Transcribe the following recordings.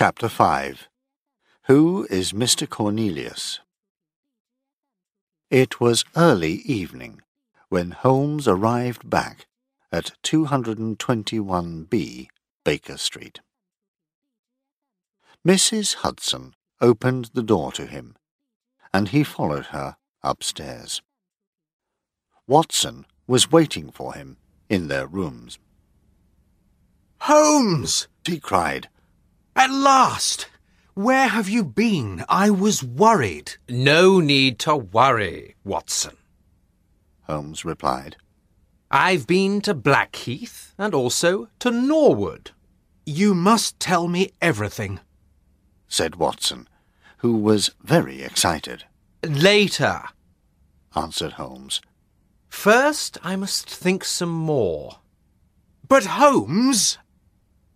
Chapter 5 Who is Mr. Cornelius? It was early evening when Holmes arrived back at 221B Baker Street. Mrs. Hudson opened the door to him, and he followed her upstairs. Watson was waiting for him in their rooms. Holmes! He cried, At last! Where have you been? I was worried. No need to worry, Watson. Holmes replied. I've been to Blackheath and also to Norwood. You must tell me everything. said Watson, who was very excited. Later. answered Holmes. First, I must think some more. But Holmes!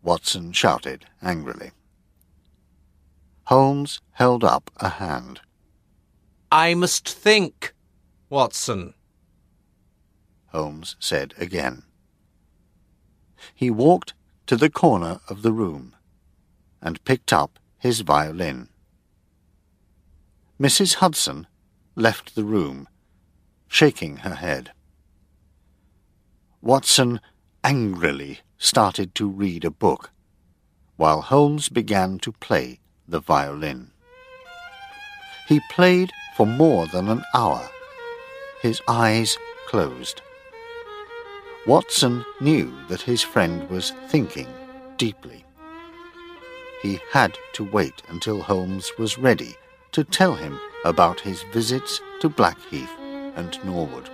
Watson shouted angrily. Holmes held up a hand. I must think, Watson. Holmes said again. He walked to the corner of the room and picked up his violin. Mrs. Hudson left the room, shaking her head. Watson angrily started to read a book, while Holmes began to play the violin. He played for more than an hour, his eyes closed. Watson knew that his friend was thinking deeply. He had to wait until Holmes was ready to tell him about his visits to Blackheath and Norwood.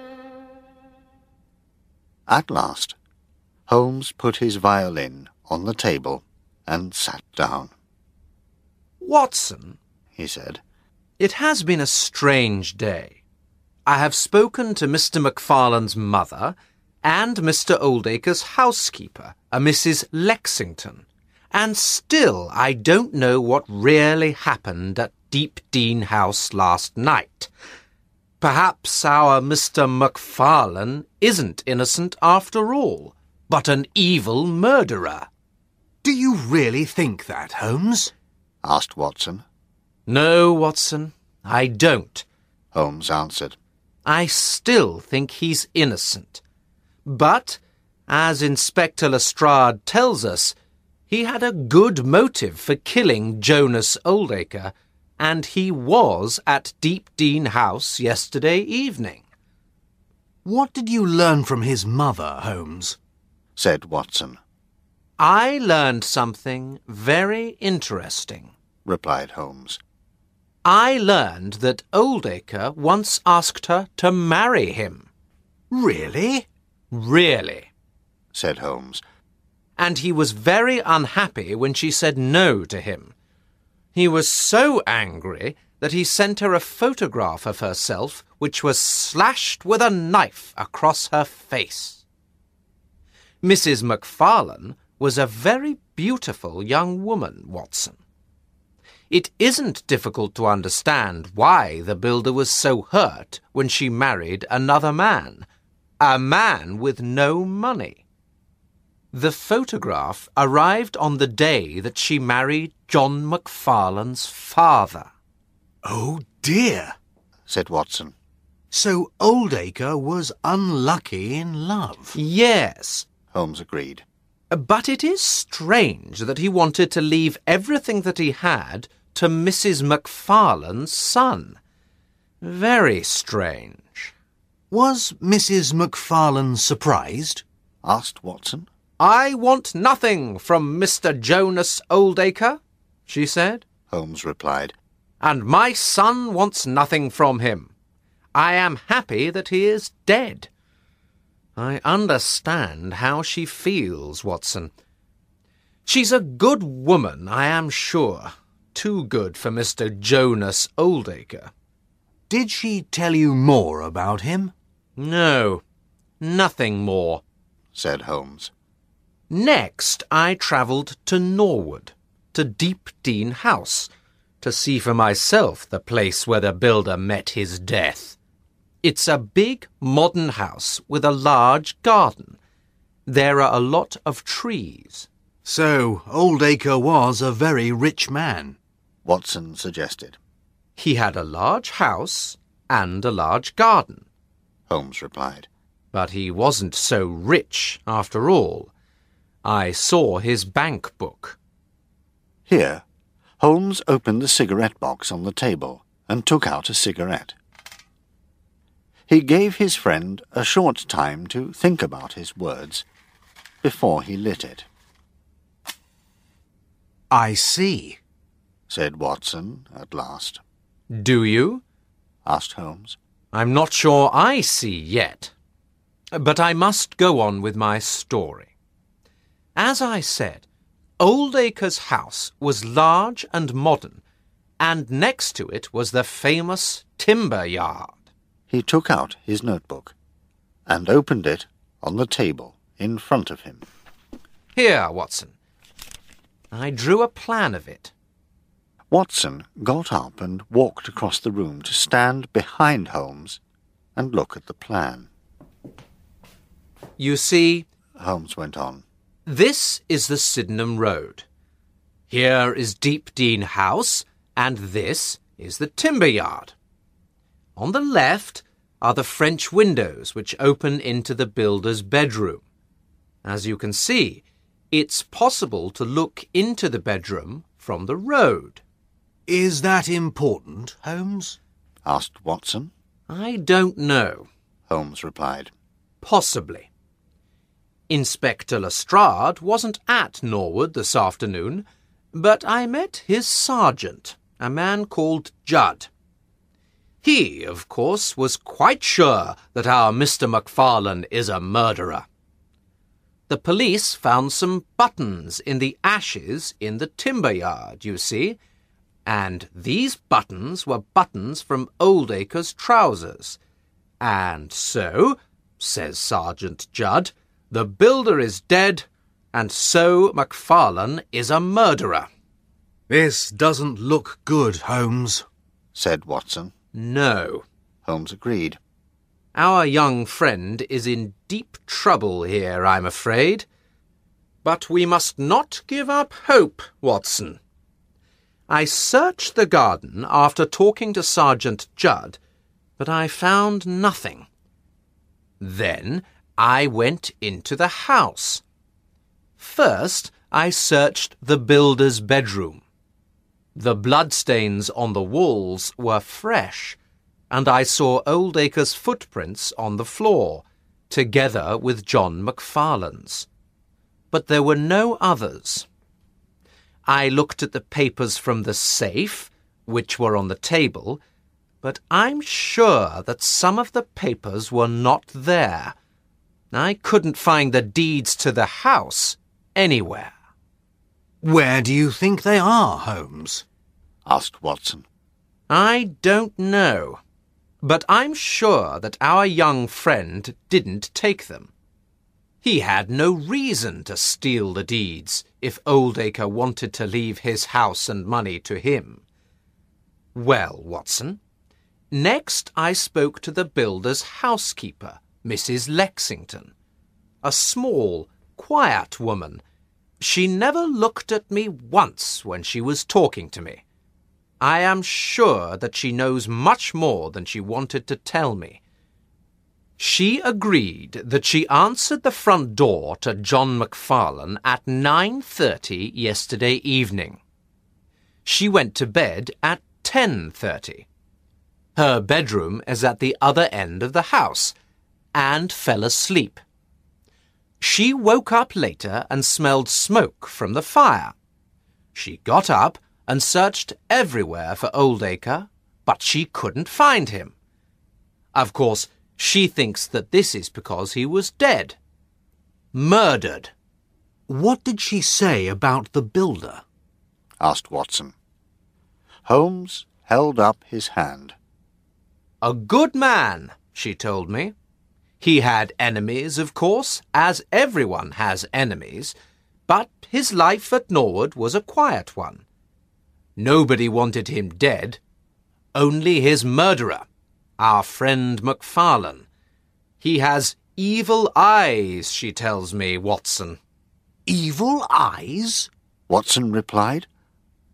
At last, Holmes put his violin on the table and sat down. Watson, He said, it has been a strange day. I have spoken to Mr. MacFarlane's mother and Mr. Oldacre's housekeeper, a Mrs. Lexington, and still I don't know what really happened at Deep Dene House last night. Perhaps our Mr. MacFarlane isn't innocent after all, but an evil murderer. Do you really think that, Holmes? asked Watson. No, Watson, I don't. Holmes answered. I still think he's innocent. But, as Inspector Lestrade tells us, he had a good motive for killing Jonas Oldacre, and he was at Deep Dene House yesterday evening. What did you learn from his mother, Holmes? Said Watson, I learned something very interesting. replied Holmes. I learned that Oldacre once asked her to marry him. Really? Really. said Holmes. and he was very unhappy when she said no to him. He was so angry that he sent her a photograph of herself which was slashed with a knife across her face. Mrs. MacFarlane was a very beautiful young woman, Watson. It isn't difficult to understand why the builder was so hurt when she married another man, a man with no money. The photograph arrived on the day that she married John MacFarlane's father. Oh dear. said Watson. So Oldacre was unlucky in love. Yes, Holmes agreed. but it is strange that he wanted to leave everything that he had to Mrs. MacFarlane's son. Very strange. Was Mrs. MacFarlane surprised? asked Watson. I want nothing from Mr. Jonas Oldacre, she said, Holmes replied. and my son wants nothing from him. I am happy that he is dead. I understand how she feels, Watson. She's a good woman, I am sure. Too good for Mr. Jonas Oldacre. Did she tell you more about him? No, nothing more. said Holmes. Next, I travelled to Norwood, to Deep Dene House, to see for myself the place where the builder met his death. It's a big modern house with a large garden. There are a lot of trees. So, Oldacre was a very rich man. Watson suggested. He had a large house and a large garden, Holmes replied. but he wasn't so rich after all. I saw his bank book. Here, Holmes opened the cigarette box on the table and took out a cigarette. He gave his friend a short time to think about his words before he lit it, I see. said Watson at last. Do you? asked Holmes. I'm not sure I see yet. But I must go on with my story. As I said, Oldacre's house was large and modern, and next to it was the famous timber yard. He took out his notebook and opened it on the table in front of him. Here, Watson. I drew a plan of it. Watson got up and walked across the room to stand behind Holmes and look at the plan. You see, Holmes went on. this is the Sydenham Road. Here is Deep Dene House, and this is the timber yard. On the left are the French windows which open into the builder's bedroom. As you can see, it's possible to look into the bedroom from the road. Is that important, Holmes? asked Watson. I don't know. Holmes replied. Possibly. Inspector Lestrade wasn't at Norwood this afternoon, but I met his sergeant, a man called Judd. He, of course, was quite sure that our Mr. MacFarlane is a murderer. The police found some buttons in the ashes in the timber yard, you see, and these buttons were buttons from Oldacre's trousers. And so, says Sergeant Judd, the builder is dead, and so MacFarlane is a murderer. This doesn't look good, Holmes. said Watson. No. Holmes agreed. Our young friend is in deep trouble here, I'm afraid. But we must not give up hope, Watson. I searched the garden after talking to Sergeant Judd, but I found nothing. Then I went into the house. First, I searched the builder's bedroom. The bloodstains on the walls were fresh, and I saw Oldacre's footprints on the floor, together with John MacFarlane's. But there were no others. I looked at the papers from the safe, which were on the table, but I'm sure that some of the papers were not there. I couldn't find the deeds to the house anywhere. Where do you think they are, Holmes? Asked Watson. I don't know, but I'm sure that our young friend didn't take them. He had no reason to steal the deeds if Oldacre wanted to leave his house and money to him. Well, Watson, next I spoke to the builder's housekeeper, Mrs. Lexington, a small, quiet woman. She never looked at me once when she was talking to me. I am sure that she knows much more than she wanted to tell me. She agreed that she answered the front door to John MacFarlane at 9:30 yesterday evening. She went to bed at 10:30. Her bedroom is at the other end of the house and fell asleep. She woke up later and smelled smoke from the fire. She got up and searched everywhere for Oldacre, but she couldn't find him. Of course, she thinks that this is because he was dead. Murdered. What did she say about the builder? asked Watson. Holmes held up his hand. A good man, she told me. He had enemies, of course, as everyone has enemies, but his life at Norwood was a quiet one. Nobody wanted him dead. Only his murderer, our friend MacFarlane. He has evil eyes, she tells me, Watson. evil eyes? Watson replied.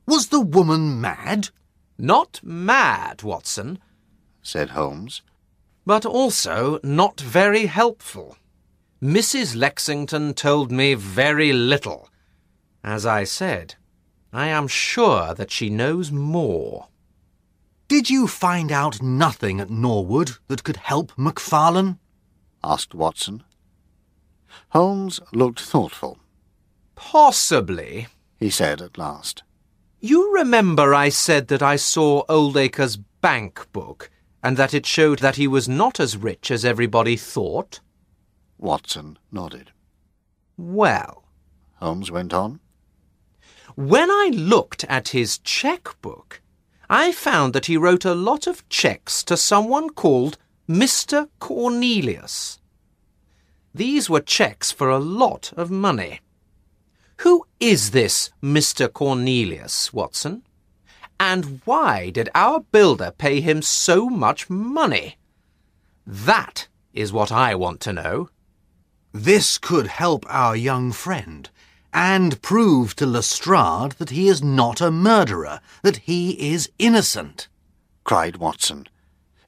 Was the woman mad? Not mad, Watson, said Holmes, but also not very helpful. Mrs. Lexington told me very little. As I said, I am sure that she knows more. Did you find out nothing at Norwood that could help Macfarlane? asked Watson. Holmes looked thoughtful. Possibly, he said at last. You remember I said that I saw Oldacre's bank book and that it showed that he was not as rich as everybody thought? Watson nodded. Well, Holmes went on, when I looked at his cheque-book, I found that he wrote a lot of cheques to someone called Mr. Cornelius. These were cheques for a lot of money. Who is this Mr. Cornelius, Watson? And why did our builder pay him so much money? That is what I want to know. This could help our young friend and prove to Lestrade that he is not a murderer, that he is innocent, cried Watson,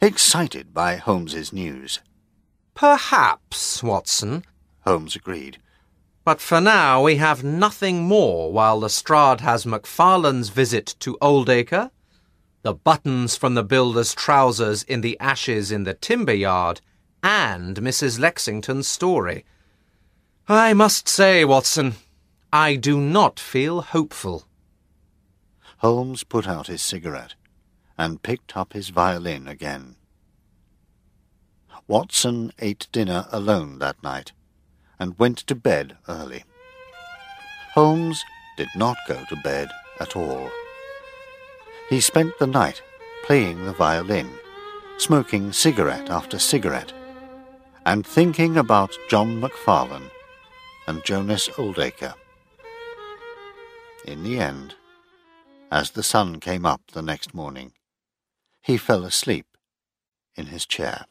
excited by Holmes's news. Perhaps, Watson, Holmes agreed. But for now we have nothing more while Lestrade has Macfarlane's visit to Oldacre, the buttons from the builder's trousers in the ashes in the timber yard, and Mrs. Lexington's story. I must say, Watson, I do not feel hopeful. Holmes put out his cigarette and picked up his violin again. Watson ate dinner alone that night and went to bed early. Holmes did not go to bed at all. He spent the night playing the violin, smoking cigarette after cigarette, and thinking about John Macfarlane and Jonas Oldacre. In the end, as the sun came up the next morning, he fell asleep in his chair.